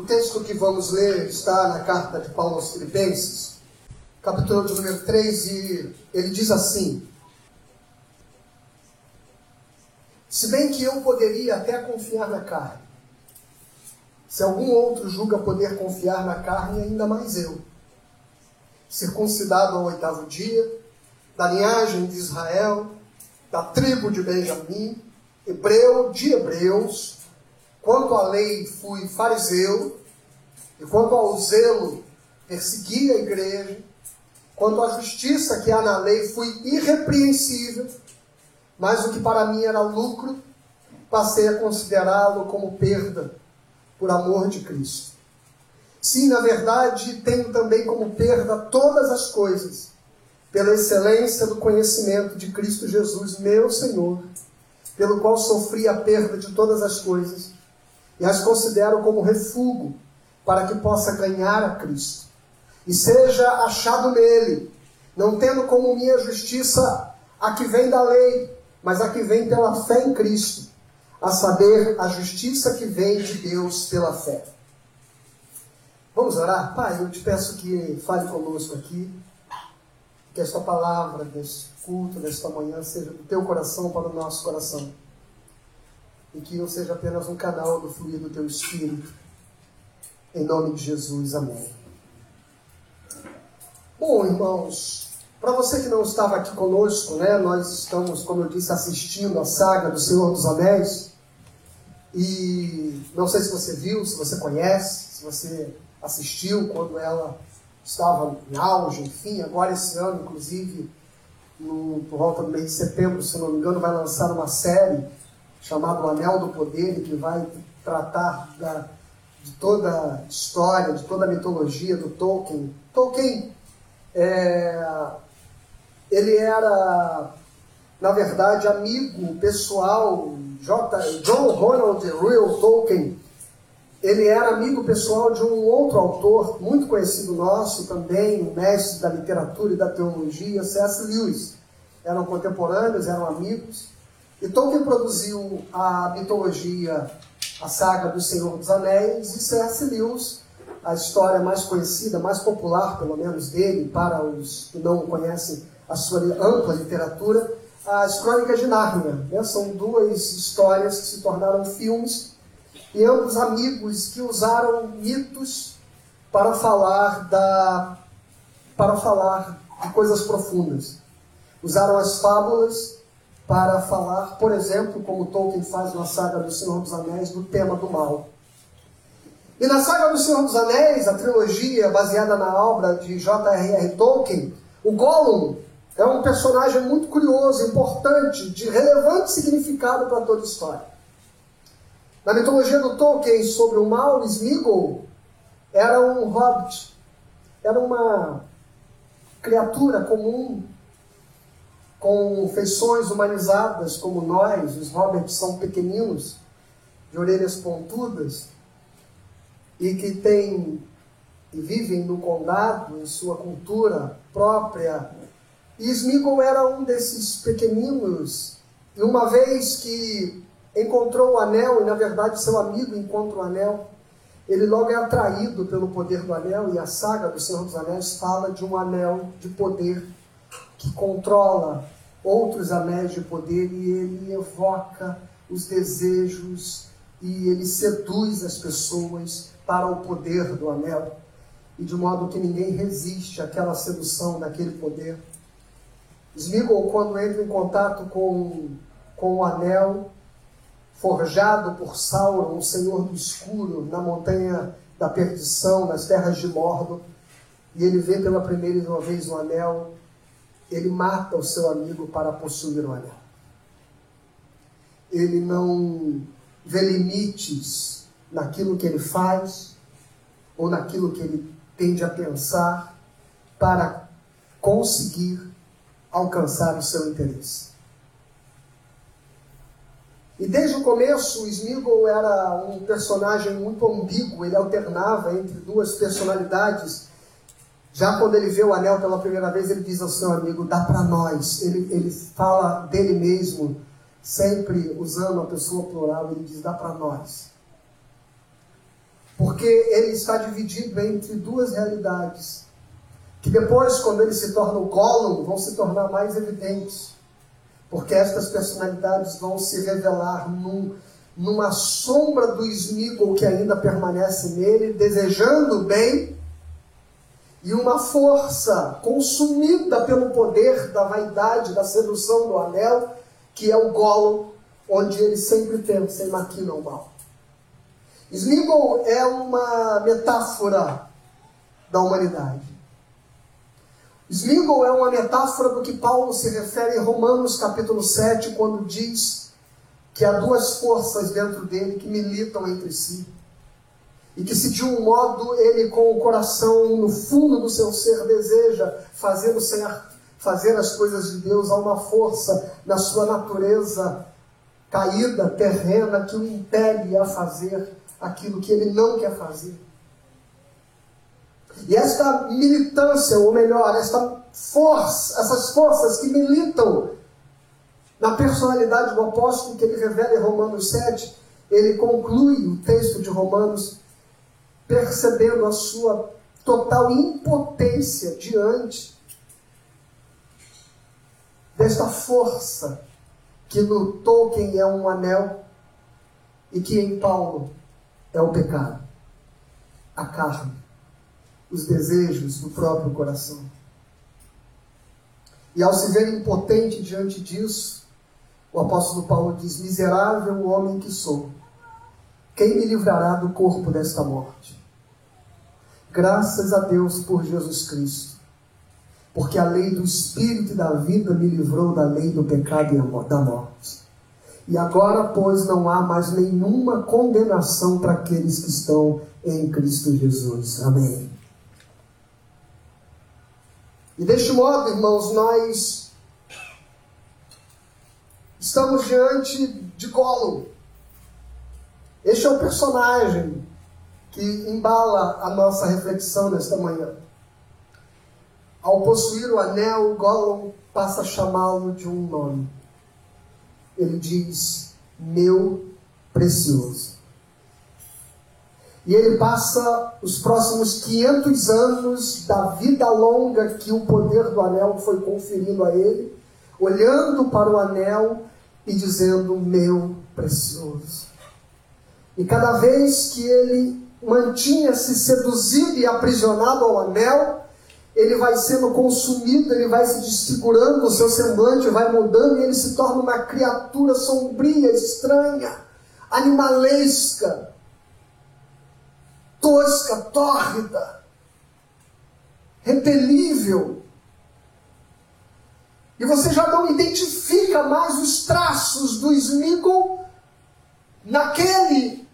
O texto que vamos ler está na carta de Paulo aos Filipenses, capítulo de número 3, e ele diz assim: Se bem que eu poderia até confiar na carne, se algum outro julga poder confiar na carne, ainda mais eu. Circuncidado ao oitavo dia, da linhagem de Israel, da tribo de Benjamim, hebreu de hebreus, quanto à lei fui fariseu, e quanto ao zelo persegui a igreja, quanto à justiça que há na lei fui irrepreensível, mas o que para mim era lucro, passei a considerá-lo como perda por amor de Cristo. Sim, na verdade, tenho também como perda todas as coisas, pela excelência do conhecimento de Cristo Jesus, meu Senhor, pelo qual sofri a perda de todas as coisas, e as considero como refúgio para que possa ganhar a Cristo e seja achado nele, não tendo como minha justiça a que vem da lei, mas a que vem pela fé em Cristo, a saber, a justiça que vem de Deus pela fé. Vamos orar? Pai, eu te peço que fale conosco aqui, que esta palavra deste culto, desta manhã, seja do teu coração para o nosso coração. E que eu seja apenas um canal do fluir do teu Espírito. Em nome de Jesus, amém. Bom, irmãos, para você que não estava aqui conosco, né, nós estamos, como eu disse, assistindo a saga do Senhor dos Anéis. E não sei se você viu, se você conhece, se você assistiu quando ela estava em auge, enfim, agora esse ano, inclusive, no, por volta do mês de setembro, se não me engano, vai lançar uma série chamada O Anel do Poder, que vai tratar da, de toda a história, de toda a mitologia do Tolkien. Tolkien, é, ele era, na verdade, amigo pessoal, J, John Ronald Reuel Tolkien, ele era amigo pessoal de um outro autor muito conhecido nosso também, um mestre da literatura e da teologia, C.S. Lewis. Eram contemporâneos, eram amigos. E Tolkien produziu a mitologia, a saga do Senhor dos Anéis, e C.S. Lewis, a história mais conhecida, mais popular, pelo menos dele, para os que não conhecem a sua ampla literatura, as Crônicas de Nárnia. Né? São duas histórias que se tornaram filmes e ambos amigos que usaram mitos para falar da para falar de coisas profundas. Usaram as fábulas para falar, por exemplo, como Tolkien faz na saga do Senhor dos Anéis, do tema do mal. E na saga do Senhor dos Anéis, a trilogia baseada na obra de J.R.R. Tolkien, o Gollum é um personagem muito curioso, importante, de relevante significado para toda a história. Na mitologia do Tolkien sobre o mal, Smeagol era um hobbit, era uma criatura comum, com feições humanizadas como nós, os hobbits são pequeninos, de orelhas pontudas, e que têm e vivem no condado, em sua cultura própria. E Smeagol era um desses pequeninos, e uma vez que encontrou o anel, e na verdade seu amigo encontra o anel, ele logo é atraído pelo poder do anel, e a saga do Senhor dos Anéis fala de um anel de poder que controla outros anéis de poder e ele evoca os desejos e ele seduz as pessoas para o poder do anel, e de modo que ninguém resiste àquela sedução daquele poder. Smeagol, quando entra em contato com, com o anel, forjado por Sauron, o Senhor do Escuro, na montanha da perdição, nas terras de Mordor, e ele vê pela primeira vez o anel, ele mata o seu amigo para possuir o anel. Ele não vê limites naquilo que ele faz ou naquilo que ele tende a pensar para conseguir alcançar o seu interesse. E desde o começo, o Smeagol era um personagem muito ambíguo, ele alternava entre duas personalidades. Já quando ele vê o anel pela primeira vez, ele diz ao seu amigo: dá para nós. Ele, ele fala dele mesmo, sempre usando a pessoa plural, ele diz: dá para nós. Porque ele está dividido entre duas realidades, que depois, quando ele se torna o Gollum, vão se tornar mais evidentes. Porque estas personalidades vão se revelar num, numa sombra do Smeagol que ainda permanece nele, desejando o bem, e uma força consumida pelo poder da vaidade, da sedução do anel, que é o Gollum, onde ele sempre pensa em maquina o mal. Smeagol é uma metáfora da humanidade. Smeagol é uma metáfora do que Paulo se refere em Romanos capítulo 7, quando diz que há duas forças dentro dele que militam entre si. E que se de um modo ele com o coração no fundo do seu ser deseja fazer o certo, fazer as coisas de Deus, há uma força na sua natureza caída, terrena, que o impele a fazer aquilo que ele não quer fazer. E esta militância, ou melhor, esta força, essas forças que militam na personalidade do apóstolo que ele revela em Romanos 7, ele conclui o texto de Romanos percebendo a sua total impotência diante desta força que no Tolkien é um anel e que em Paulo é o pecado, a carne, os desejos do próprio coração. E ao se ver impotente diante disso, o apóstolo Paulo diz: Miserável homem que sou, quem me livrará do corpo desta morte? Graças a Deus por Jesus Cristo, porque a lei do Espírito e da vida me livrou da lei do pecado e da morte. E agora, pois, não há mais nenhuma condenação para aqueles que estão em Cristo Jesus. Amém. E deste modo, irmãos, nós estamos diante de Gollum. Este é o personagem que embala a nossa reflexão nesta manhã. Ao possuir o anel, Gollum passa a chamá-lo de um nome ele diz: meu precioso. E ele passa os próximos 500 anos da vida longa que o poder do anel foi conferindo a ele, olhando para o anel e dizendo: Meu precioso. E cada vez que ele mantinha-se seduzido e aprisionado ao anel, ele vai sendo consumido, ele vai se desfigurando, o seu semblante vai mudando e ele se torna uma criatura sombria, estranha, animalesca, tosca, tórrida, repelível. E você já não identifica mais os traços do Smigol naquele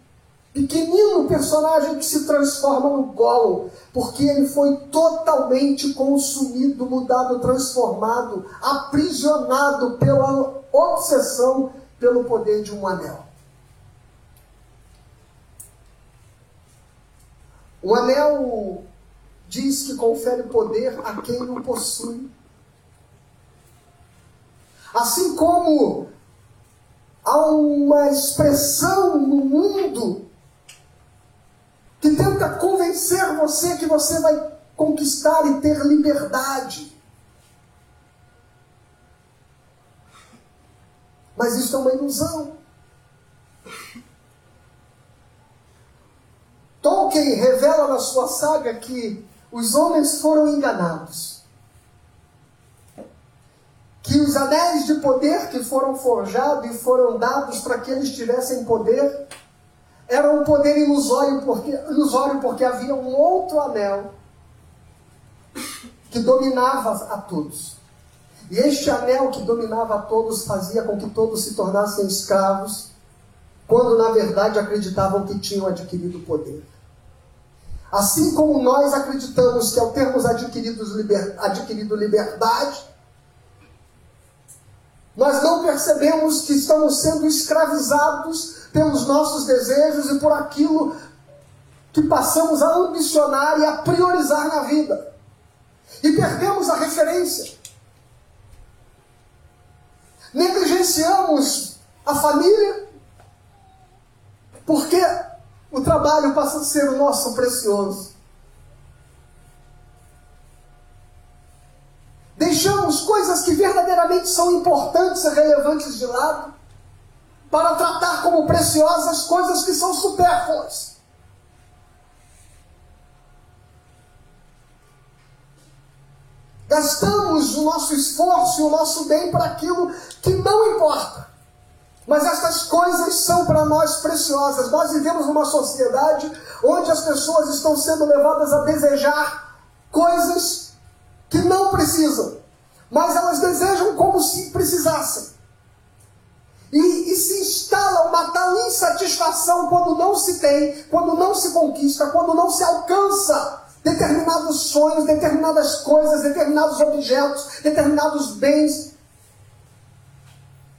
pequenino personagem que se transforma no Gollum, porque ele foi totalmente consumido, mudado, transformado, aprisionado pela obsessão pelo poder de um anel. O anel diz que confere poder a quem o possui. Assim como há uma expressão no mundo que tenta convencer você que você vai conquistar e ter liberdade. Mas isso é uma ilusão. Tolkien revela na sua saga que os homens foram enganados. Que os anéis de poder que foram forjados e foram dados para que eles tivessem poder era um poder ilusório porque, ilusório porque havia um outro anel que dominava a todos. E este anel que dominava a todos fazia com que todos se tornassem escravos, quando na verdade acreditavam que tinham adquirido poder. Assim como nós acreditamos que ao termos adquirido, liber, adquirido liberdade, nós não percebemos que estamos sendo escravizados pelos nossos desejos e por aquilo que passamos a ambicionar e a priorizar na vida. E perdemos a referência. Negligenciamos a família, porque o trabalho passa a ser o nosso precioso. Deixamos coisas que verdadeiramente são importantes e relevantes de lado para tratar como preciosas coisas que são supérfluas. Gastamos o nosso esforço e o nosso bem para aquilo que não importa. Mas essas coisas são para nós preciosas. Nós vivemos numa sociedade onde as pessoas estão sendo levadas a desejar coisas que não precisam, mas elas desejam como se precisassem. Se instala uma tal insatisfação quando não se tem, quando não se conquista, quando não se alcança determinados sonhos, determinadas coisas, determinados objetos, determinados bens,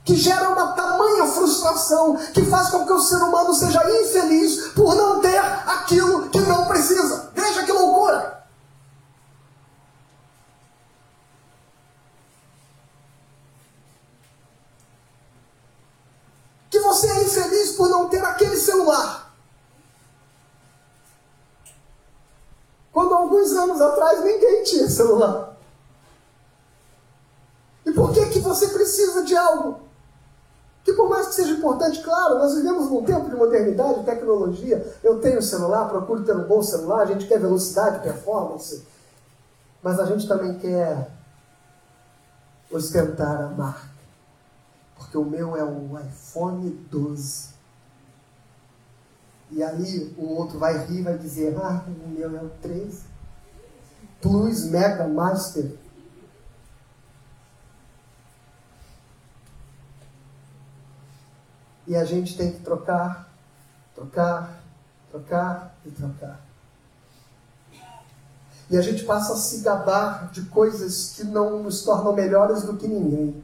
que gera uma tamanha frustração que faz com que o ser humano seja infeliz por não ter aquilo que não precisa. Veja que loucura! Que você é infeliz por não ter aquele celular. Quando alguns anos atrás ninguém tinha celular. E por que, que você precisa de algo? Que por mais que seja importante, claro, nós vivemos num tempo de modernidade, tecnologia. Eu tenho celular, procuro ter um bom celular, a gente quer velocidade, performance. Mas a gente também quer ostentar a marca. Porque o meu é um iPhone 12. E aí o outro vai rir vai dizer, ah, o meu é o 13. Plus Mega Master. E a gente tem que trocar, trocar, trocar e trocar. E a gente passa a se gabar de coisas que não nos tornam melhores do que ninguém.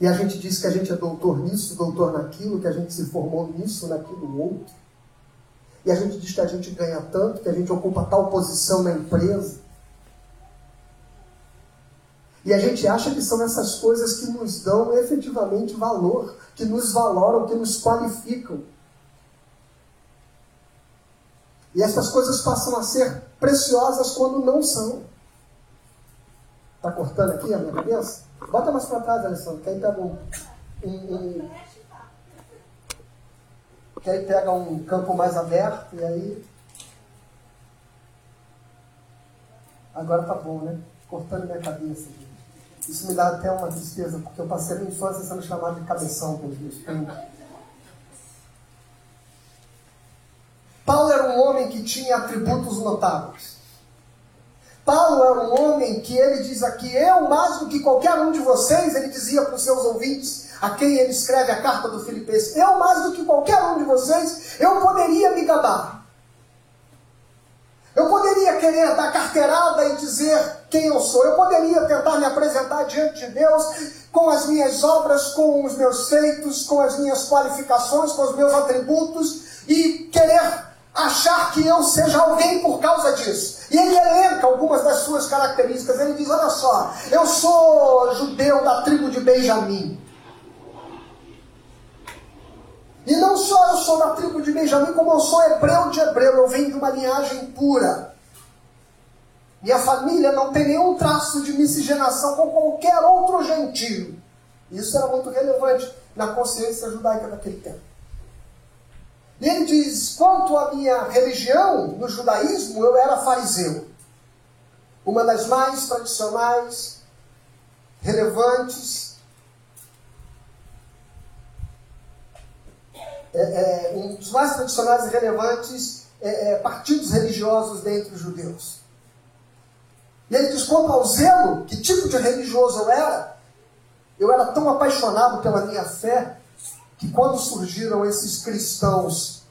E a gente diz que a gente é doutor nisso, doutor naquilo, que a gente se formou nisso, naquilo outro. E a gente diz que a gente ganha tanto, que a gente ocupa tal posição na empresa. E a gente acha que são essas coisas que nos dão efetivamente valor, que nos valoram, que nos qualificam. E essas coisas passam a ser preciosas quando não são. Está cortando aqui a minha cabeça? Bota mais para trás, Alessandro, que aí pega um, um, um, que aí pega um campo mais aberto e aí. Agora tá bom, né? Cortando minha cabeça. Isso me dá até uma tristeza, porque eu passei a minha infância sendo chamado de cabeção pelos meus primos. Paulo era um homem que tinha atributos notáveis. Paulo era um homem que ele diz aqui, eu mais do que qualquer um de vocês, ele dizia para os seus ouvintes, a quem ele escreve a carta do Filipenses, eu mais do que qualquer um de vocês, eu poderia me gabar. Eu poderia querer dar carteirada e dizer quem eu sou. Eu poderia tentar me apresentar diante de Deus com as minhas obras, com os meus feitos, com as minhas qualificações, com os meus atributos e querer achar que eu seja alguém por causa disso. E ele elenca algumas das suas características. Ele diz: Olha só, eu sou judeu da tribo de Benjamim. E não só eu sou da tribo de Benjamim, como eu sou hebreu de hebreu. Eu venho de uma linhagem pura. Minha família não tem nenhum traço de miscigenação com qualquer outro gentio. Isso era muito relevante na consciência judaica daquele tempo. E ele diz: quanto à minha religião, no judaísmo, eu era fariseu. Uma das mais tradicionais, relevantes, é, é, um dos mais tradicionais e relevantes é, é partidos religiosos dentre os judeus. E ele diz: quanto ao zelo, que tipo de religioso eu era, eu era tão apaixonado pela minha fé que quando surgiram esses cristãos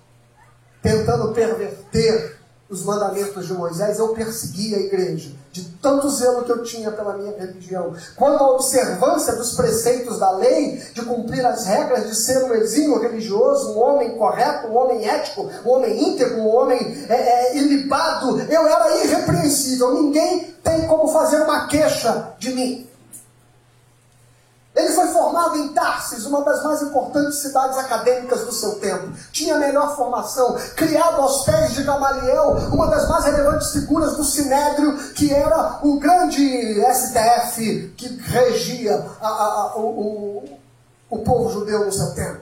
tentando perverter os mandamentos de Moisés, eu persegui a igreja, de tanto zelo que eu tinha pela minha religião. Quando a observância dos preceitos da lei, de cumprir as regras, de ser um exímio religioso, um homem correto, um homem ético, um homem íntegro, um homem é, é, ilibado, eu era irrepreensível. Ninguém tem como fazer uma queixa de mim. Ele foi formado em Tarsis, uma das mais importantes cidades acadêmicas do seu tempo. Tinha a melhor formação, criado aos pés de Gamaliel, uma das mais relevantes figuras do Sinédrio, que era o grande STF que regia a, a, a, o, o, o povo judeu no seu tempo.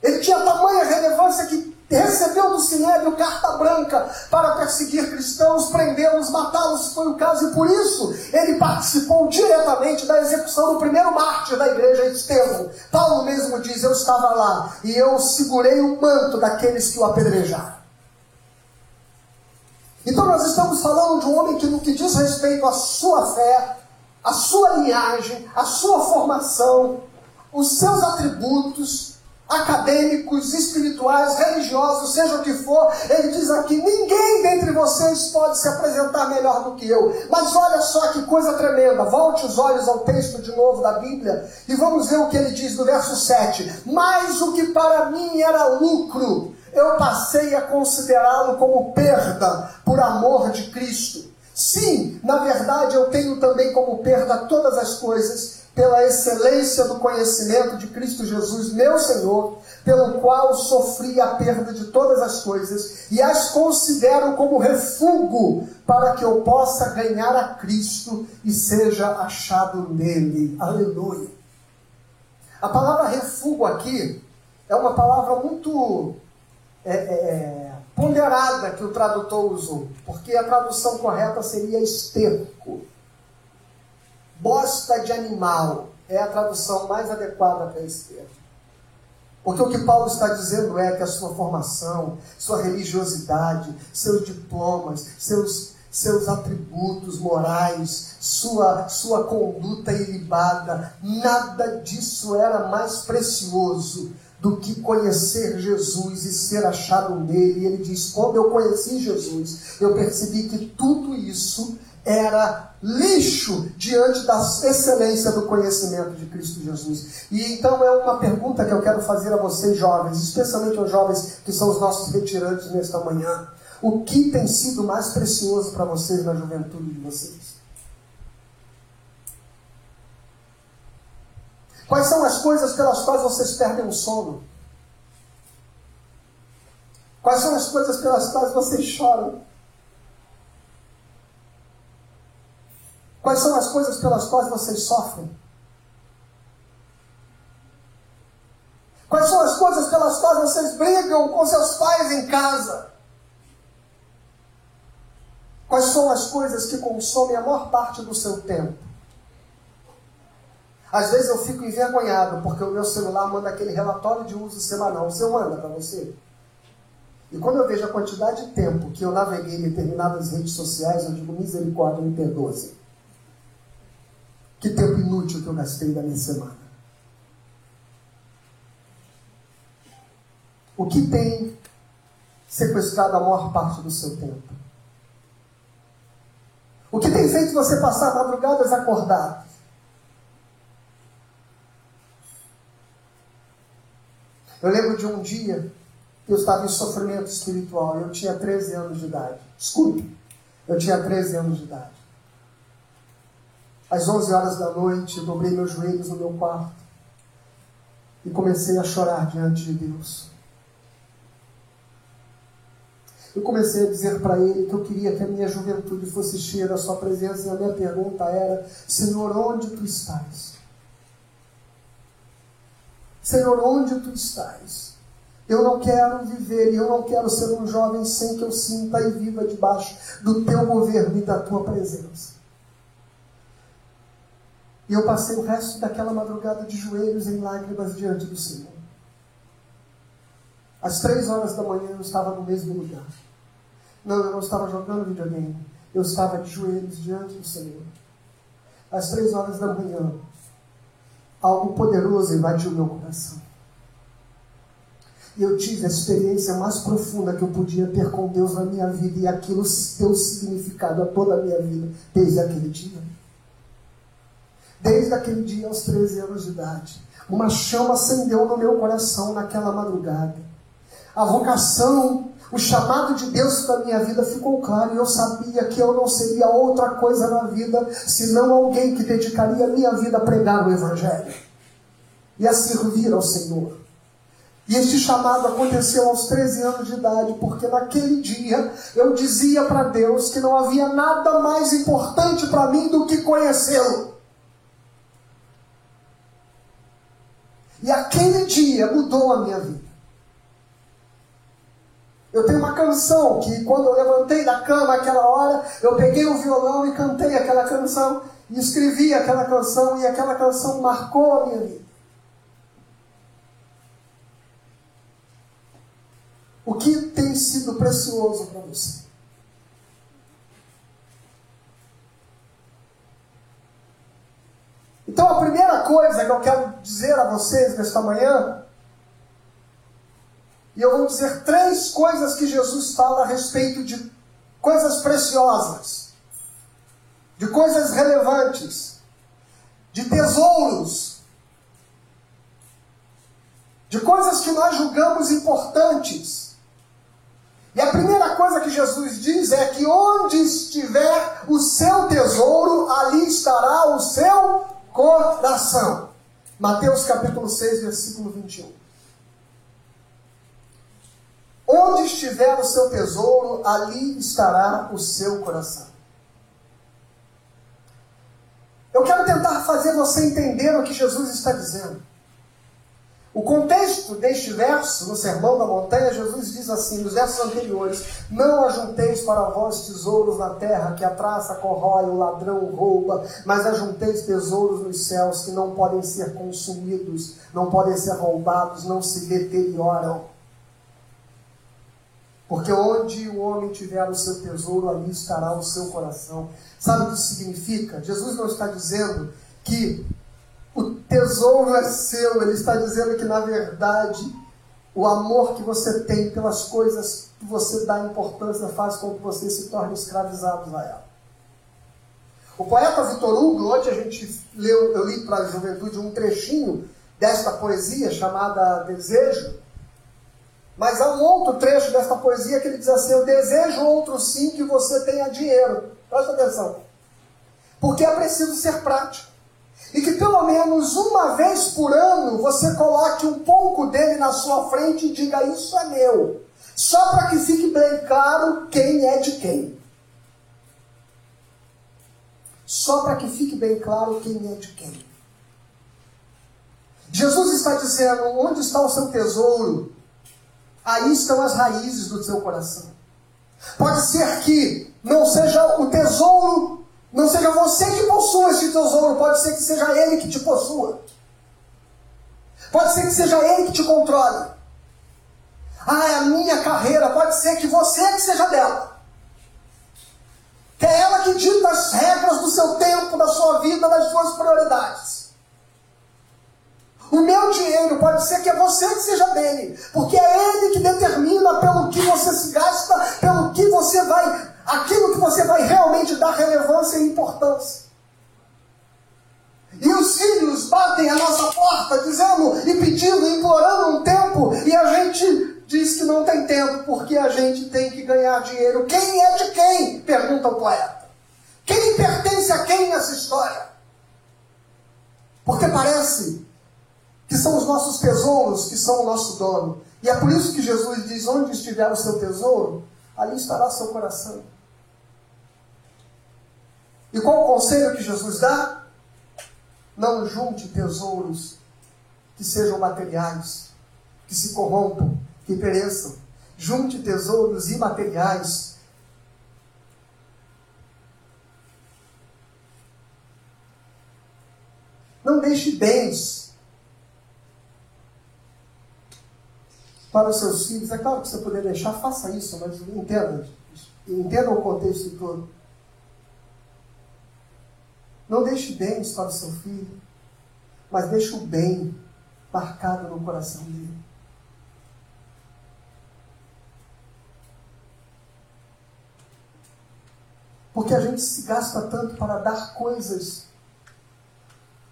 Ele tinha tamanha relevância que recebeu do Sinédrio carta branca para perseguir cristãos, prendê-los, matá-los, se foi o caso, e por isso ele participou diretamente da execução do primeiro mártir da igreja, Estevão. Paulo mesmo diz: Eu estava lá e eu segurei o manto daqueles que o apedrejaram. Então nós estamos falando de um homem que, no que diz respeito à sua fé, à sua linhagem, à sua formação, os seus atributos, acadêmicos, espirituais, religiosos, seja o que for, ele diz aqui: ninguém dentre vocês pode se apresentar melhor do que eu. Mas olha só que coisa tremenda. Volte os olhos ao texto de novo da Bíblia e vamos ver o que ele diz no verso 7. Mas o que para mim era lucro, eu passei a considerá-lo como perda por amor de Cristo. Sim, na verdade eu tenho também como perda todas as coisas pela excelência do conhecimento de Cristo Jesus, meu Senhor, pelo qual sofri a perda de todas as coisas e as considero como refúgio para que eu possa ganhar a Cristo e seja achado nele. Aleluia. A palavra refúgio aqui é uma palavra muito é, é, é, ponderada que o tradutor usou, porque a tradução correta seria esterco bosta de animal é a tradução mais adequada para esse termo. Porque o que Paulo está dizendo é que a sua formação, sua religiosidade, seus diplomas, seus, seus atributos morais, sua, sua conduta ilibada, nada disso era mais precioso do que conhecer Jesus e ser achado nele. E ele diz: quando eu conheci Jesus, eu percebi que tudo isso era lixo diante da excelência do conhecimento de Cristo Jesus. E então é uma pergunta que eu quero fazer a vocês jovens, especialmente aos jovens que são os nossos retirantes nesta manhã. O que tem sido mais precioso para vocês na juventude de vocês? Quais são as coisas pelas quais vocês perdem o sono? Quais são as coisas pelas quais vocês choram? Quais são as coisas pelas quais vocês sofrem? Quais são as coisas pelas quais vocês brigam com seus pais em casa? Quais são as coisas que consomem a maior parte do seu tempo? Às vezes eu fico envergonhado porque o meu celular manda aquele relatório de uso semanal. O seu manda para você? E quando eu vejo a quantidade de tempo que eu naveguei em determinadas redes sociais, eu digo misericórdia, me perdoe. Que tempo inútil que eu gastei da minha semana. O que tem sequestrado a maior parte do seu tempo? O que tem feito você passar madrugadas acordado? Eu lembro de um dia que eu estava em sofrimento espiritual. Eu tinha 13 anos de idade. Escute, eu tinha 13 anos de idade. Às 11 horas da noite, eu dobrei meus joelhos no meu quarto e comecei a chorar diante de Deus. Eu comecei a dizer para Ele que eu queria que a minha juventude fosse cheia da Sua presença, e a minha pergunta era: Senhor, onde tu estás? Senhor, onde tu estás? Eu não quero viver e eu não quero ser um jovem sem que eu sinta e viva debaixo do teu governo e da tua presença. E eu passei o resto daquela madrugada de joelhos em lágrimas diante do Senhor. Às três horas da manhã eu estava no mesmo lugar. Não, eu não estava jogando videogame. Eu estava de joelhos diante do Senhor. Às três horas da manhã, algo poderoso invadiu meu coração. E eu tive a experiência mais profunda que eu podia ter com Deus na minha vida, e aquilo deu significado a toda a minha vida desde aquele dia desde aquele dia aos 13 anos de idade. Uma chama acendeu no meu coração naquela madrugada. A vocação, o chamado de Deus para minha vida ficou claro e eu sabia que eu não seria outra coisa na vida senão alguém que dedicaria minha vida a pregar o Evangelho e a servir ao Senhor. E este chamado aconteceu aos 13 anos de idade, porque naquele dia eu dizia para Deus que não havia nada mais importante para mim do que conhecê-lo. E aquele dia mudou a minha vida. Eu tenho uma canção que quando eu levantei da cama aquela hora, eu peguei o violão e cantei aquela canção, e escrevi aquela canção, e aquela canção marcou a minha vida. O que tem sido precioso para você? Então a primeira coisa que eu quero dizer a vocês nesta manhã e eu vou dizer três coisas que Jesus fala a respeito de coisas preciosas, de coisas relevantes, de tesouros, de coisas que nós julgamos importantes. E a primeira coisa que Jesus diz é que onde estiver o seu tesouro, ali estará o seu coração. Mateus capítulo 6, versículo 21. Onde estiver o seu tesouro, ali estará o seu coração. Eu quero tentar fazer você entender o que Jesus está dizendo. O contexto deste verso, no Sermão da Montanha, Jesus diz assim, nos versos anteriores: Não ajunteis para vós tesouros na terra, que a traça corrói, o ladrão rouba, mas ajunteis tesouros nos céus, que não podem ser consumidos, não podem ser roubados, não se deterioram. Porque onde o homem tiver o seu tesouro, ali estará o seu coração. Sabe o que isso significa? Jesus não está dizendo que o tesouro é seu, ele está dizendo que, na verdade, o amor que você tem pelas coisas que você dá importância faz com que você se torne escravizado a ela. O poeta Vitor Hugo, ontem a gente leu, eu li para a juventude um trechinho desta poesia chamada Desejo, mas há um outro trecho desta poesia que ele diz assim: Eu desejo outro sim que você tenha dinheiro. Presta atenção. Porque é preciso ser prático. E que pelo menos uma vez por ano você coloque um pouco dele na sua frente e diga: Isso é meu. Só para que fique bem claro quem é de quem. Só para que fique bem claro quem é de quem. Jesus está dizendo: onde está o seu tesouro? Aí estão as raízes do seu coração. Pode ser que não seja o tesouro, não seja você que possua esse tesouro, pode ser que seja ele que te possua. Pode ser que seja ele que te controle. Ah, é a minha carreira, pode ser que você que seja dela. Que é ela que dita as regras do seu tempo, da sua vida, das suas prioridades. O meu dinheiro pode ser que é você que seja dele, porque é ele que determina pelo que você se gasta, pelo que você vai, aquilo que você vai realmente dar relevância e importância. E os filhos batem a nossa porta dizendo e pedindo, implorando um tempo, e a gente diz que não tem tempo, porque a gente tem que ganhar dinheiro. Quem é de quem? Pergunta o poeta. Quem pertence a quem nessa história? Porque parece que são os nossos tesouros, que são o nosso dono. E é por isso que Jesus diz: onde estiver o seu tesouro, ali estará seu coração. E qual o conselho que Jesus dá? Não junte tesouros que sejam materiais, que se corrompam, que pereçam. Junte tesouros imateriais. Não deixe bens para os seus filhos. É claro que você poder deixar, faça isso, mas entenda, entenda o contexto todo. Não deixe bens para o seu filho, mas deixe o bem marcado no coração dele. Porque a gente se gasta tanto para dar coisas,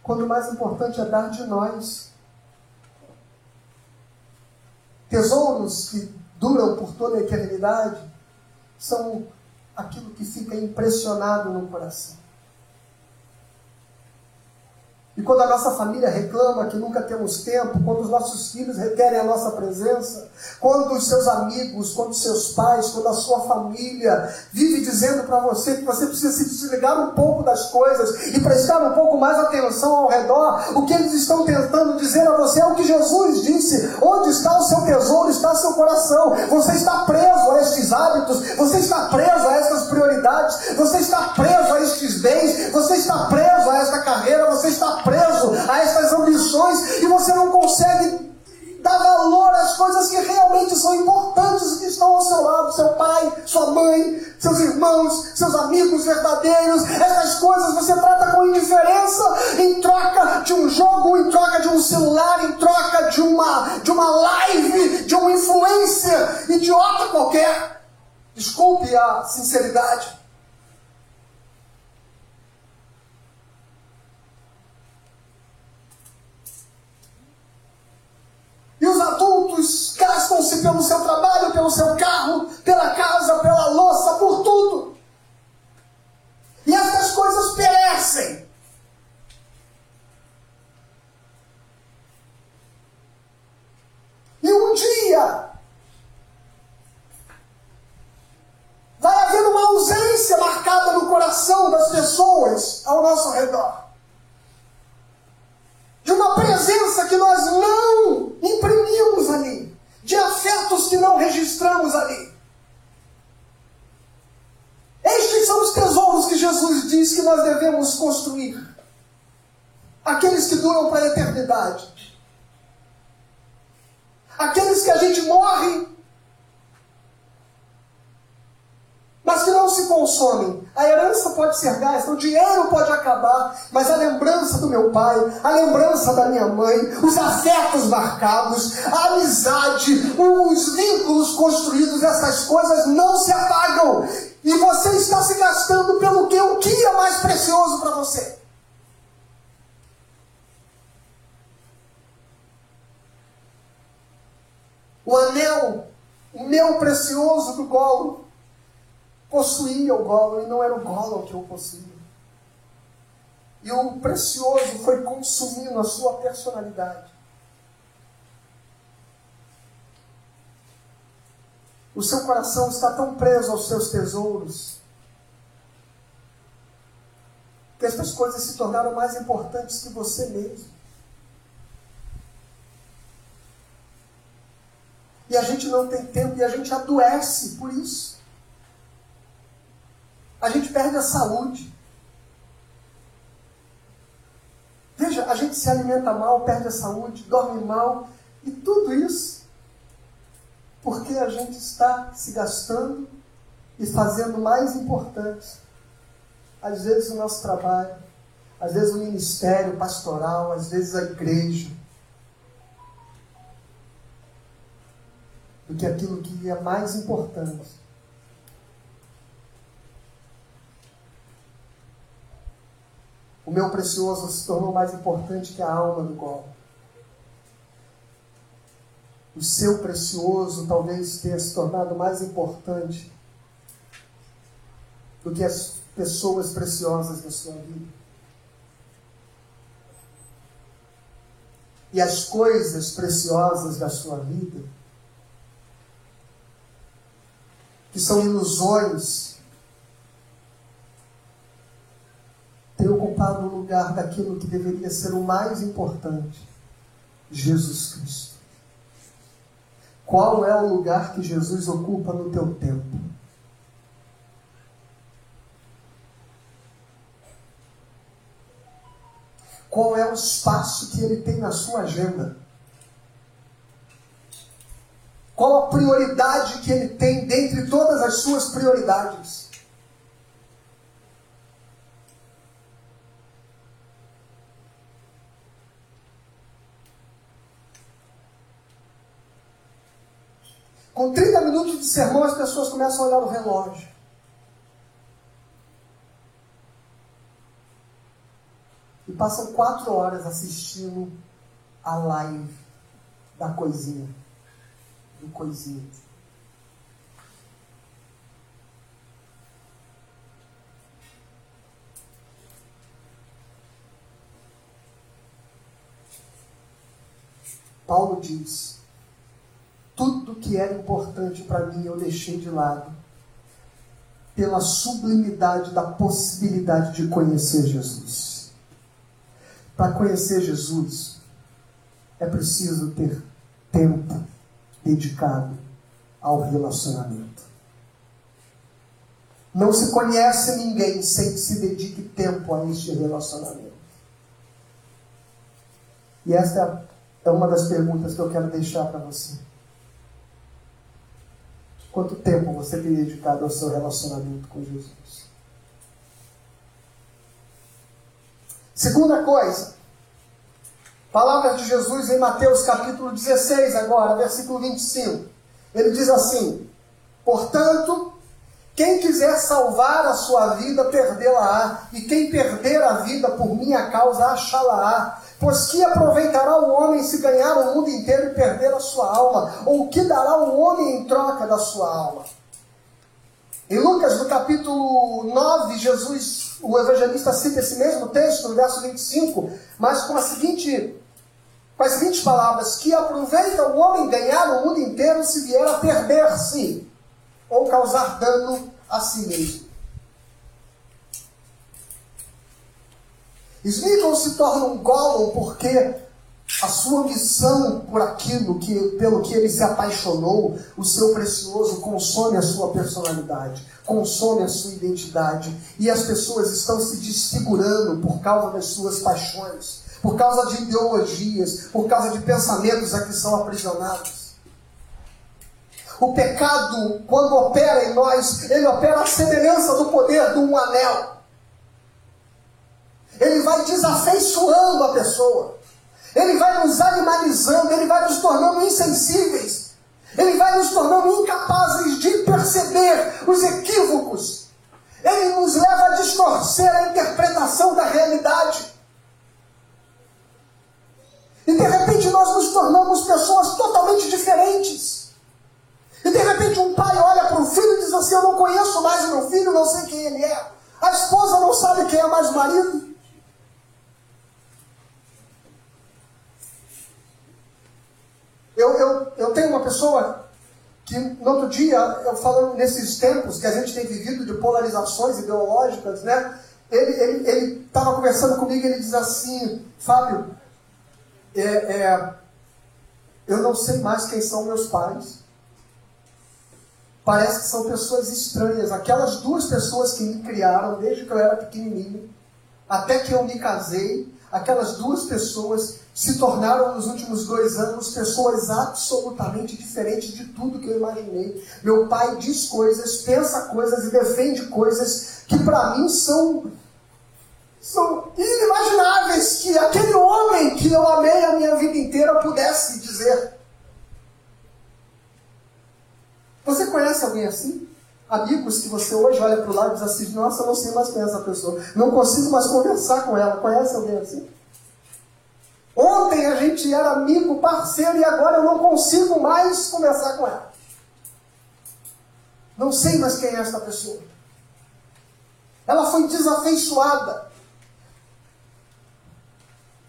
quando o mais importante é dar de nós. tesouros que duram por toda a eternidade, são aquilo que fica impressionado no coração. E quando a nossa família reclama que nunca temos tempo, quando os nossos filhos requerem a nossa presença, quando os seus amigos, quando os seus pais, quando a sua família vive dizendo para você que você precisa se desligar um pouco das coisas e prestar um pouco mais atenção ao redor, o que eles estão tentando dizer a você é o que Jesus disse: onde está o seu tesouro, está seu coração. Você está preso a estes hábitos, você está preso a estas prioridades, você está preso a estes bens, você está preso a esta carreira, você está preso preso a essas ambições e você não consegue dar valor às coisas que realmente são importantes e que estão ao seu lado, seu pai, sua mãe, seus irmãos, seus amigos verdadeiros, essas coisas você trata com indiferença em troca de um jogo, em troca de um celular, em troca de uma, de uma live, de uma influência idiota qualquer. Desculpe a sinceridade. E os adultos gastam-se pelo seu trabalho, pelo seu carro, pela casa, pela louça, por tudo. E essas coisas perecem. E um dia vai haver uma ausência marcada no coração das pessoas ao nosso redor de uma presença que nós não imprimimos ali, de afetos que não registramos ali. Estes são os tesouros que Jesus diz que nós devemos construir. Aqueles que duram para a eternidade. Aqueles que a gente morre mas que não se consomem. A herança pode ser gasta, o dinheiro pode acabar, mas a lembrança do meu pai, a lembrança da minha mãe, os afetos marcados, a amizade, os vínculos construídos, essas coisas não se apagam. E você está se gastando pelo que o que é mais precioso para você. O anel, o meu precioso do golo, possuía o Gollum e não era o Gollum que o possuía. E o precioso foi consumindo a sua personalidade. O seu coração está tão preso aos seus tesouros que estas coisas se tornaram mais importantes que você mesmo. E a gente não tem tempo e a gente adoece por isso a gente perde a saúde. Veja, a gente se alimenta mal, perde a saúde, dorme mal, e tudo isso porque a gente está se gastando e fazendo mais importante, às vezes o nosso trabalho, às vezes o ministério pastoral, às vezes a igreja, do que aquilo que é mais importante O meu precioso se tornou mais importante que a alma do gol. O seu precioso talvez tenha se tornado mais importante do que as pessoas preciosas da sua vida. E as coisas preciosas da sua vida, que são ilusões ocupado o lugar daquilo que deveria ser o mais importante: Jesus Cristo. Qual é o lugar que Jesus ocupa no teu tempo? Qual é o espaço que ele tem na sua agenda? Qual a prioridade que ele tem dentre todas as suas prioridades? Com 30 minutos de sermão, as pessoas começam a olhar o relógio. E passam quatro horas assistindo a live da coisinha. Do coisinho. Paulo diz tudo que era importante para mim eu deixei de lado pela sublimidade da possibilidade de conhecer Jesus. Para conhecer Jesus, é preciso ter tempo dedicado ao relacionamento. Não se conhece ninguém sem que se dedique tempo a este relacionamento. E esta é uma das perguntas que eu quero deixar para você. Quanto tempo você tem dedicado ao seu relacionamento com Jesus? Segunda coisa, palavras de Jesus em Mateus capítulo 16, agora, versículo 25. Ele diz assim: Portanto, quem quiser salvar a sua vida, perdê-la-á, e quem perder a vida por minha causa, achá-la-á. Pois que aproveitará o homem se ganhar o mundo inteiro e perder a sua alma? Ou o que dará o homem em troca da sua alma? Em Lucas, no capítulo 9, Jesus, o evangelista, cita esse mesmo texto, no verso 25, mas com a seguinte com as seguintes palavras: que aproveita o homem ganhar o mundo inteiro se vier a perder-se ou causar dano a si mesmo. Smeagol se torna um Gollum porque a sua missão por aquilo que, pelo que ele se apaixonou, o seu precioso, consome a sua personalidade, consome a sua identidade. E as pessoas estão se desfigurando por causa das suas paixões, por causa de ideologias, por causa de pensamentos a que são aprisionados. O pecado, quando opera em nós, ele opera a semelhança do poder de um anel. Ele vai desafeiçoando a pessoa. Ele vai nos animalizando, ele vai nos tornando insensíveis. Ele vai nos tornando incapazes de perceber os equívocos. Ele nos leva a distorcer a interpretação da realidade. E de repente nós nos tornamos pessoas totalmente diferentes. E de repente um pai olha para o filho e diz assim: Eu não conheço mais o meu filho, não sei quem ele é. A esposa não sabe quem é mais o marido. Eu, eu, eu tenho uma pessoa que no outro dia, eu falando nesses tempos que a gente tem vivido de polarizações ideológicas, né? Ele estava conversando comigo e ele diz assim, Fábio, é, é, eu não sei mais quem são meus pais. Parece que são pessoas estranhas. Aquelas duas pessoas que me criaram desde que eu era pequenininho, até que eu me casei, aquelas duas pessoas se tornaram nos últimos dois anos pessoas absolutamente diferentes de tudo que eu imaginei. Meu pai diz coisas, pensa coisas e defende coisas que para mim são são inimagináveis que aquele homem que eu amei a minha vida inteira pudesse dizer. Você conhece alguém assim? Amigos que você hoje olha para o lado e diz assim: Nossa, não sei mais quem é essa pessoa, não consigo mais conversar com ela. Conhece alguém assim? Ontem a gente era amigo, parceiro, e agora eu não consigo mais conversar com ela. Não sei mais quem é esta pessoa. Ela foi desafeiçoada.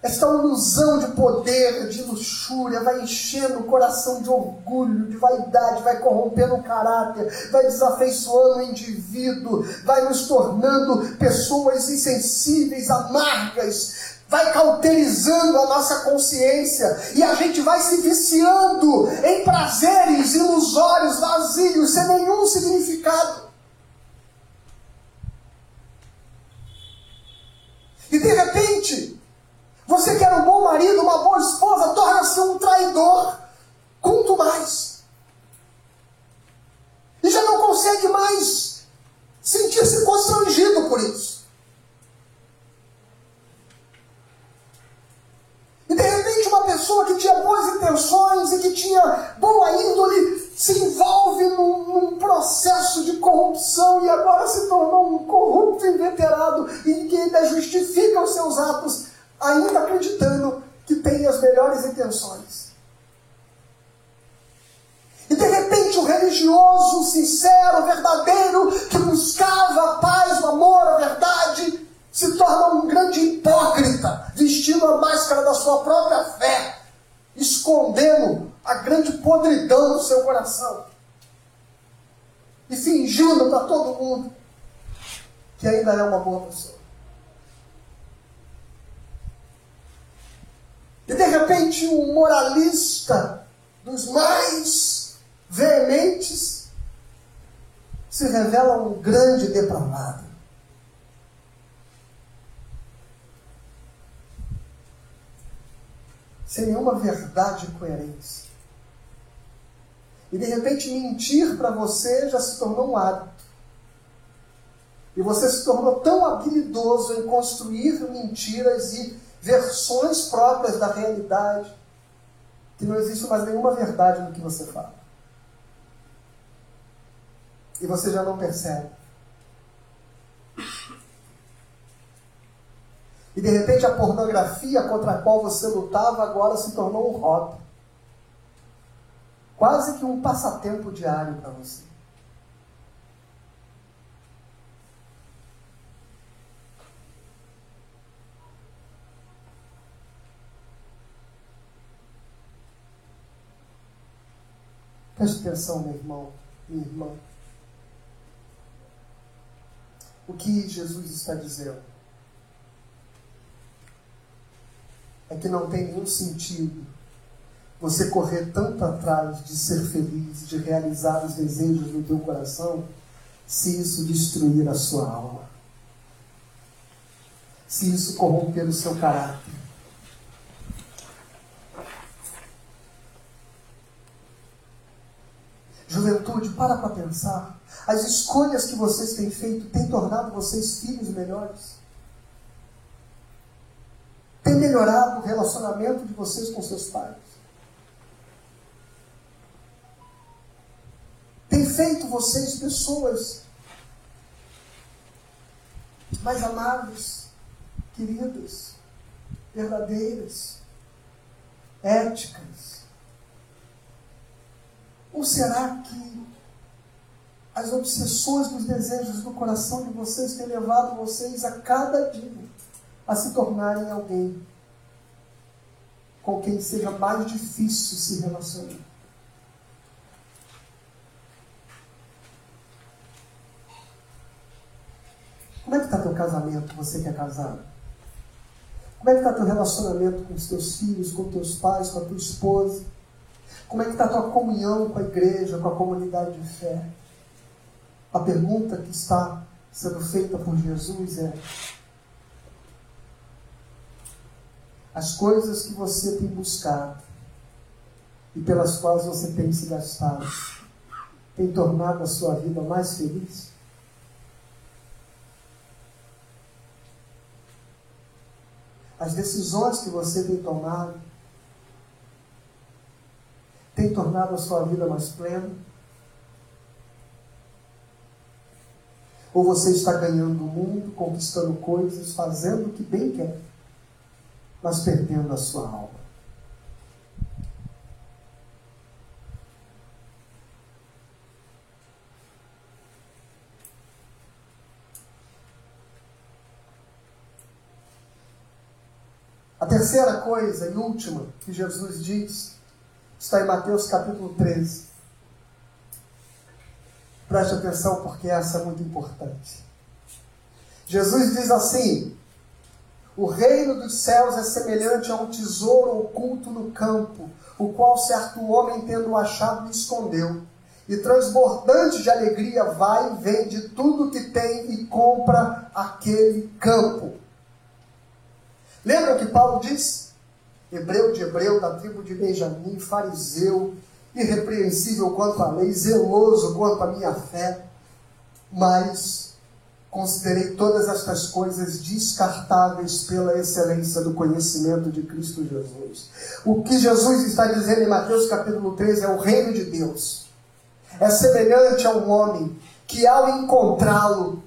Esta ilusão de poder, de luxúria, vai enchendo o coração de orgulho, de vaidade, vai corrompendo o caráter, vai desafeiçoando o indivíduo, vai nos tornando pessoas insensíveis, amargas, vai cauterizando a nossa consciência e a gente vai se viciando em prazeres ilusórios, vazios, sem nenhum significado. E de repente, você que era um bom marido, uma boa esposa, torna-se um traidor. Quanto mais. E já não consegue mais sentir-se constrangido por isso. E de repente uma pessoa que tinha boas tinha boa índole se envolve num, num processo de corrupção e agora se tornou um corrupto inveterado e que ainda justifica os seus atos, ainda acreditando que tem as melhores intenções. E de repente o religioso, sincero, verdadeiro, que buscava a paz, o amor, a verdade, se torna um grande hipócrita, vestindo a máscara da sua própria fé. escondendo a grande podridão do seu coração e fingindo para todo mundo que ainda é uma boa pessoa. E de repente, um moralista dos mais veementes se revela um grande depravado. Sem nenhuma verdade e coerência. E de repente mentir para você já se tornou um hábito. E você se tornou tão habilidoso em construir mentiras e versões próprias da realidade que não existe mais nenhuma verdade no que você fala. E você já não percebe. E de repente a pornografia contra a qual você lutava agora se tornou um hobby. Quase que um passatempo diário para você. Preste atenção, meu irmão, minha irmã. O que Jesus está dizendo é que não tem nenhum sentido você correr tanto atrás de ser feliz, de realizar os desejos do teu coração, se isso destruir a sua alma. Se isso corromper o seu caráter. Juventude, para para pensar. As escolhas que vocês têm feito têm tornado vocês filhos melhores? Tem melhorado o relacionamento de vocês com seus pais? Tem feito vocês pessoas mais amáveis, queridas, verdadeiras, éticas? Ou será que as obsessões dos desejos do coração de vocês têm levado vocês a cada dia a se tornarem alguém com quem seja mais difícil se relacionar? Como é que está teu casamento, você que é casado? Como é que está teu relacionamento com os teus filhos, com teus pais, com a tua esposa? Como é que está a tua comunhão com a igreja, com a comunidade de fé? A pergunta que está sendo feita por Jesus é: as coisas que você tem buscado e pelas quais você tem se gastado, tem tornado a sua vida mais feliz? As decisões que você tem tomado tem tornado a sua vida mais plena? Ou você está ganhando o mundo, conquistando coisas, fazendo o que bem quer, mas perdendo a sua alma? A terceira coisa e última que Jesus diz está em Mateus capítulo 13. Preste atenção porque essa é muito importante. Jesus diz assim: O reino dos céus é semelhante a um tesouro oculto no campo, o qual certo homem, tendo achado, escondeu. E transbordante de alegria, vai, vende tudo que tem e compra aquele campo. Lembra o que Paulo disse? hebreu de hebreu, da tribo de Benjamim, fariseu, irrepreensível quanto à lei, zeloso quanto à minha fé, mas considerei todas estas coisas descartáveis pela excelência do conhecimento de Cristo Jesus. O que Jesus está dizendo em Mateus capítulo 13 é o reino de Deus. É semelhante a um homem que ao encontrá-lo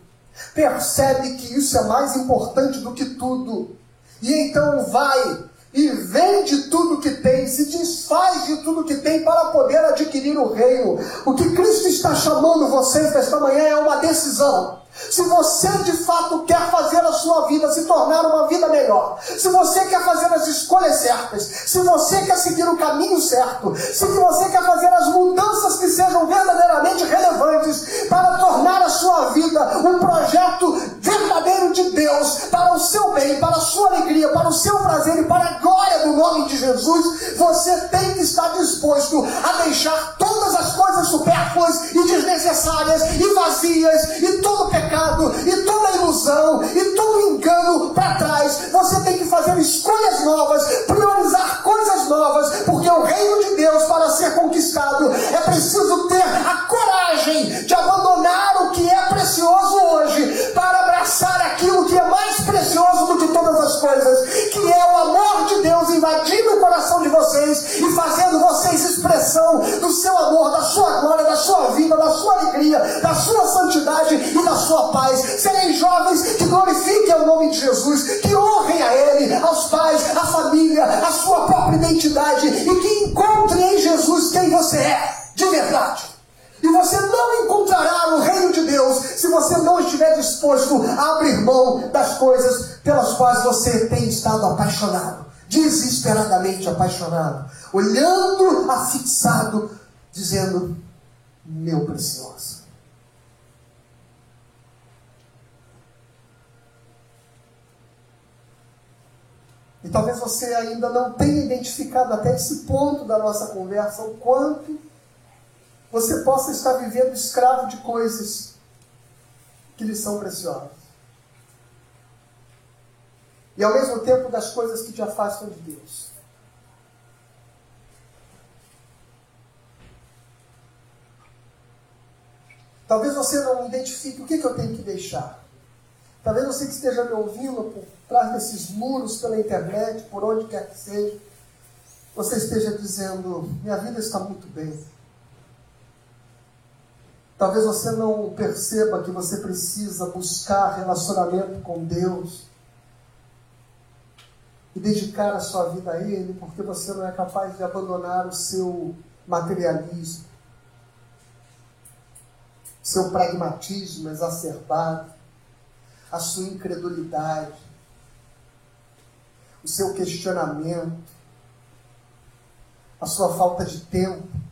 percebe que isso é mais importante do que tudo. E então vai e vende tudo que tem, se desfaz de tudo que tem para poder adquirir o reino. O que Cristo está chamando vocês nesta manhã é uma decisão. Se você de fato quer fazer a sua vida se tornar uma vida melhor, se você quer fazer as escolhas certas, se você quer seguir o caminho certo, se você quer fazer as mudanças que sejam verdadeiramente relevantes para tornar a sua vida um projeto verdadeiro de Deus, para o seu bem, para a sua alegria, para o seu prazer e para a glória do nome de Jesus, você tem que estar disposto a deixar todas as coisas supérfluas e desnecessárias e vazias e todo pecado e toda ilusão e todo engano para trás. Você tem que fazer escolhas novas, priorizar coisas novas, porque o reino de Deus para ser conquistado é preciso ter a coragem de abandonar o que é precioso hoje para abraçar aquilo que é mais precioso do que todas as coisas, que é o amor de Deus invadindo o coração de vocês e fazendo vocês expressão do seu amor, da sua glória, da sua vida, da sua alegria, da sua santidade e da sua paz. Serem jovens que glorifiquem o nome de Jesus, que honrem a Ele, aos pais, à família, a sua própria identidade e que encontrem em Jesus quem você é, de verdade. E você não encontrará o reino de Deus se você não estiver disposto a abrir mão das coisas pelas quais você tem estado apaixonado, desesperadamente apaixonado, olhando afixado, dizendo: Meu precioso. E talvez você ainda não tenha identificado até esse ponto da nossa conversa o quanto você possa estar vivendo escravo de coisas que lhe são preciosas. E ao mesmo tempo das coisas que te afastam de Deus. Talvez você não identifique o que, que eu tenho que deixar. Talvez você que esteja me ouvindo por trás desses muros, pela internet, por onde quer que seja, você esteja dizendo: minha vida está muito bem. Talvez você não perceba que você precisa buscar relacionamento com Deus e dedicar a sua vida a Ele, porque você não é capaz de abandonar o seu materialismo, seu pragmatismo exacerbado, a sua incredulidade, o seu questionamento, a sua falta de tempo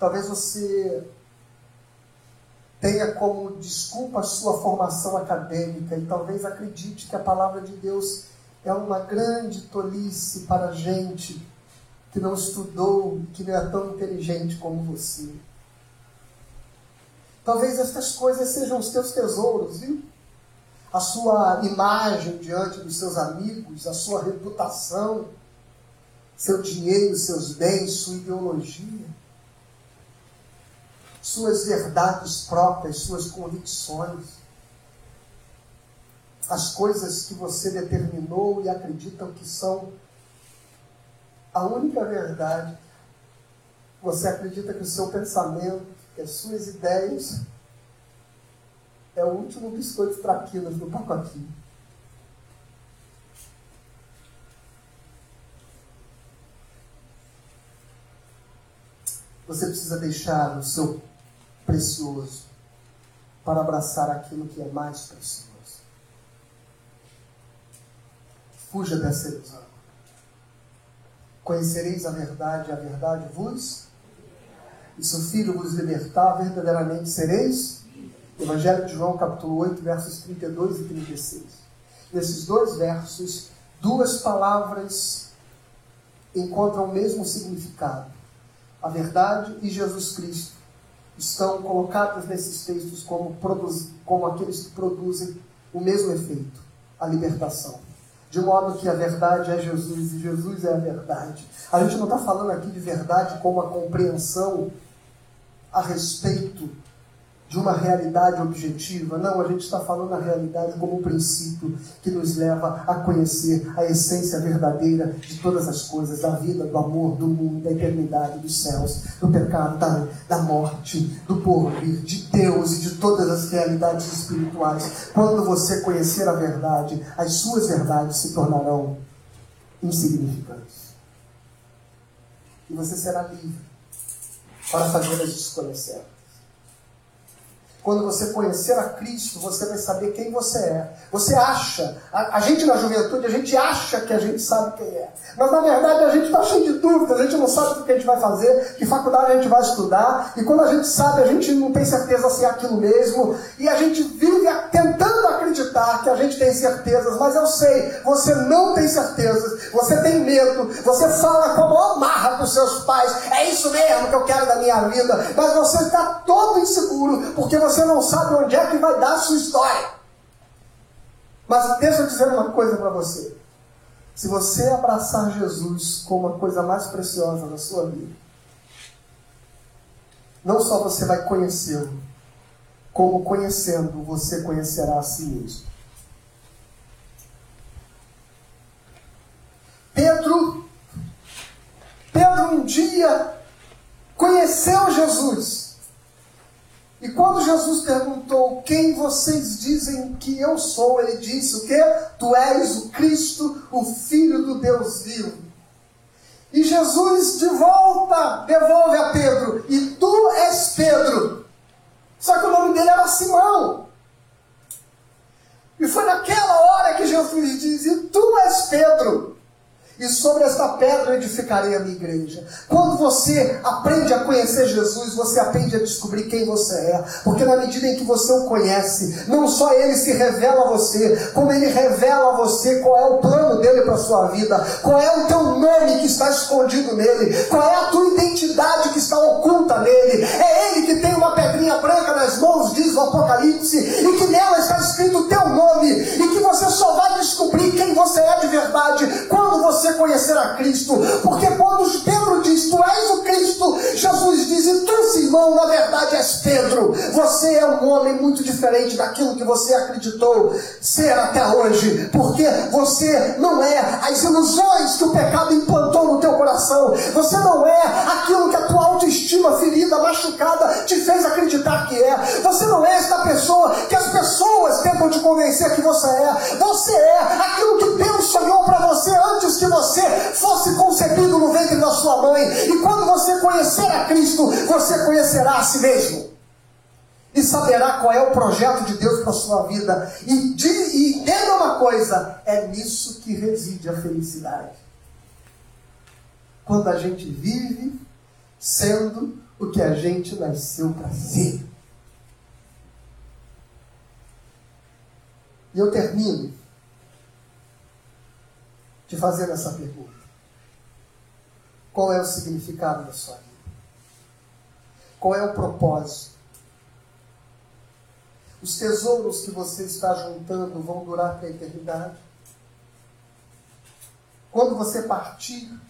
Talvez você tenha como desculpa a sua formação acadêmica e talvez acredite que a palavra de Deus é uma grande tolice para a gente que não estudou, que não é tão inteligente como você. Talvez estas coisas sejam os teus tesouros, viu? A sua imagem diante dos seus amigos, a sua reputação, seu dinheiro, seus bens, sua ideologia suas verdades próprias, suas convicções, as coisas que você determinou e acreditam que são a única verdade. Você acredita que o seu pensamento, que as suas ideias é o último biscoito traquinas do pacotinho. Você precisa deixar o seu precioso para abraçar aquilo que é mais precioso. Fuja dessa ilusão. Conhecereis a verdade, a verdade vos. E se o Filho vos libertar, verdadeiramente sereis. Evangelho de João, capítulo 8, versos 32 e 36. Nesses dois versos, duas palavras encontram o mesmo significado: a verdade e Jesus Cristo estão colocados nesses textos como, como aqueles que produzem o mesmo efeito, a libertação. De modo que a verdade é Jesus e Jesus é a verdade. A gente não está falando aqui de verdade como a compreensão a respeito de uma realidade objetiva. Não, a gente está falando a realidade como um princípio que nos leva a conhecer a essência verdadeira de todas as coisas, da vida, do amor, do mundo, da eternidade, dos céus, do pecado, da, da morte, do porvir, de Deus e de todas as realidades espirituais. Quando você conhecer a verdade, as suas verdades se tornarão insignificantes. E você será livre para fazer as escolhas certas. Quando você conhecer a Cristo, você vai saber quem você é. Você acha, a, a, gente na juventude, a gente acha que a gente sabe quem é. Mas na verdade a gente está cheio de dúvidas, a gente não sabe o que a gente vai fazer, que faculdade a gente vai estudar. E quando a gente sabe, a gente não tem certeza se é aquilo mesmo. E a gente vive tentando acreditar que a gente tem certezas, mas eu sei, você não tem certezas, você tem medo, você fala com a maior marra para os seus pais, é isso mesmo que eu quero da minha vida, mas você está todo inseguro, porque você você não sabe onde é que vai dar a sua história. Mas deixa eu dizer uma coisa para você. Se você abraçar Jesus como a coisa mais preciosa da sua vida, não só você vai conhecê-lo, como conhecendo, você conhecerá a si mesmo. Pedro, Pedro um dia conheceu Jesus. E quando Jesus perguntou quem vocês dizem que eu sou, ele disse o quê? Tu és o Cristo, o Filho do Deus vivo. E Jesus de volta devolve a Pedro, e tu és Pedro. Só que o nome dele era Simão. E foi naquela hora que Jesus diz: E tu és Pedro e sobre esta pedra edificarei a minha igreja. Quando você aprende a conhecer Jesus, você aprende a descobrir quem você é, porque na medida em que você o conhece, não só ele se revela a você, como ele revela a você qual é o plano dele para a sua vida, qual é o teu nome que está escondido nele, qual é a tua identidade que está oculta nele. É ele que tem uma pedrinha branca nas mãos, diz o Apocalipse, e que nela está escrito o teu nome, e que você só vai descobrir quem você é de verdade quando você você conhecer a Cristo. Porque quando Pedro diz, Tu és o Cristo, Jesus diz, e tu, Simão, na verdade és Pedro. Você é um homem muito diferente daquilo que você acreditou ser até hoje. Porque você não é as ilusões que o pecado implantou no teu coração. Você não é aquilo que a tua autoestima ferida, machucada, te fez acreditar que é. Você não é esta pessoa que as pessoas tentam te convencer que você é. Você é aquilo que Deus sonhou para você antes que você você fosse concebido no ventre da sua mãe. E quando você conhecer a Cristo, você conhecerá a si mesmo. E saberá qual é o projeto de Deus para a sua vida. E, de, e entenda uma coisa: é nisso que reside a felicidade. Quando a gente vive sendo o que a gente nasceu para ser. E eu termino te fazer essa pergunta: Qual é o significado da sua vida? Qual é o propósito? Os tesouros que você está juntando vão durar para a eternidade? Quando você partir,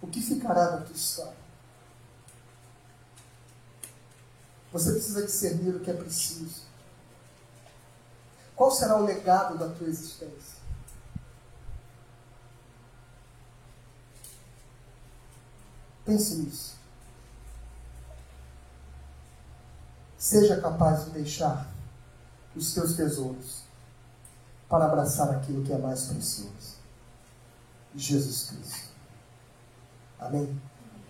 o que ficará da tua história? Você precisa discernir o que é preciso. Qual será o legado da tua existência? Pense nisso. Seja capaz de deixar os teus tesouros para abraçar aquilo que é mais precioso. Jesus Cristo. Amém?